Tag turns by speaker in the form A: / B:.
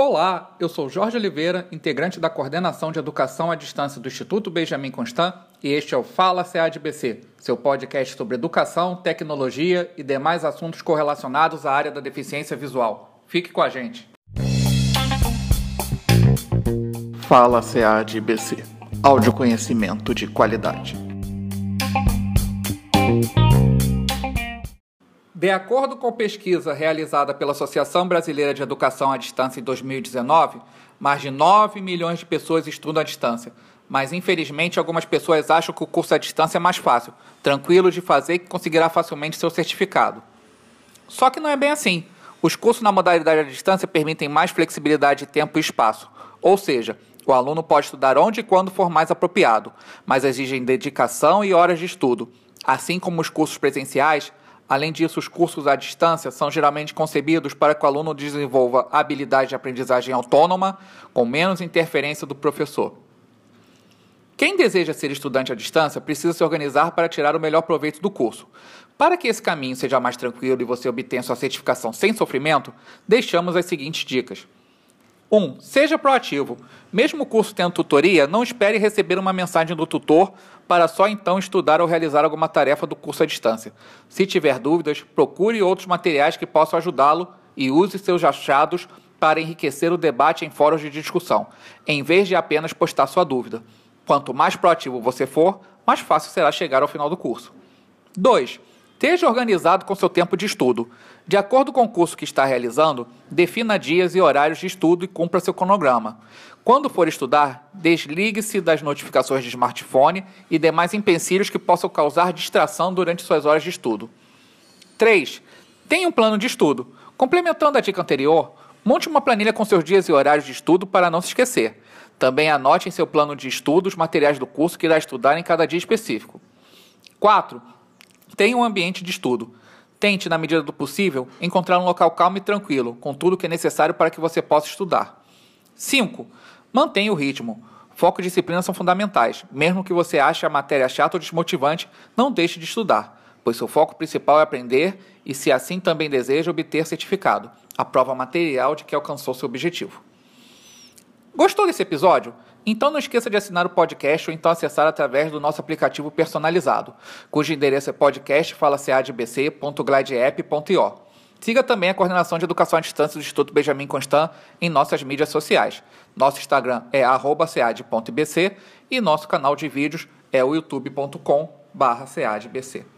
A: Olá, eu sou Jorge Oliveira, integrante da Coordenação de Educação à Distância do Instituto Benjamin Constant, e este é o Fala CADBC, seu podcast sobre educação, tecnologia e demais assuntos correlacionados à área da deficiência visual. Fique com a gente. Fala CADBC, áudio conhecimento de qualidade. De acordo com pesquisa realizada pela Associação Brasileira de Educação à Distância em 2019, mais de 9 milhões de pessoas estudam à distância. Mas, infelizmente, algumas pessoas acham que o curso à distância é mais fácil, tranquilo de fazer e que conseguirá facilmente seu certificado. Só que não é bem assim. Os cursos na modalidade à distância permitem mais flexibilidade de tempo e espaço. Ou seja, o aluno pode estudar onde e quando for mais apropriado, mas exigem dedicação e horas de estudo. Assim como os cursos presenciais, Além disso, os cursos à distância são geralmente concebidos para que o aluno desenvolva habilidade de aprendizagem autônoma, com menos interferência do professor. Quem deseja ser estudante à distância precisa se organizar para tirar o melhor proveito do curso. Para que esse caminho seja mais tranquilo e você obtenha sua certificação sem sofrimento, deixamos as seguintes dicas. 1. Um, seja proativo. Mesmo o curso tendo tutoria, não espere receber uma mensagem do tutor para só então estudar ou realizar alguma tarefa do curso à distância. Se tiver dúvidas, procure outros materiais que possam ajudá-lo e use seus achados para enriquecer o debate em fóruns de discussão, em vez de apenas postar sua dúvida. Quanto mais proativo você for, mais fácil será chegar ao final do curso. 2. Esteja organizado com seu tempo de estudo. De acordo com o curso que está realizando, defina dias e horários de estudo e cumpra seu cronograma. Quando for estudar, desligue-se das notificações de smartphone e demais empecilhos que possam causar distração durante suas horas de estudo. 3. Tenha um plano de estudo. Complementando a dica anterior, monte uma planilha com seus dias e horários de estudo para não se esquecer. Também anote em seu plano de estudo os materiais do curso que irá estudar em cada dia específico. 4. Tenha um ambiente de estudo. Tente, na medida do possível, encontrar um local calmo e tranquilo, com tudo o que é necessário para que você possa estudar. 5. Mantenha o ritmo. Foco e disciplina são fundamentais. Mesmo que você ache a matéria chata ou desmotivante, não deixe de estudar, pois seu foco principal é aprender e, se assim também deseja, obter certificado, a prova material de que alcançou seu objetivo. Gostou desse episódio? Então não esqueça de assinar o podcast ou então acessar através do nosso aplicativo personalizado, cujo endereço é podcastfalaceadbc.glideapp.io. Siga também a coordenação de educação à distância do Instituto Benjamin Constant em nossas mídias sociais. Nosso Instagram é @cead.bc e nosso canal de vídeos é o youtube.com/ceadbc.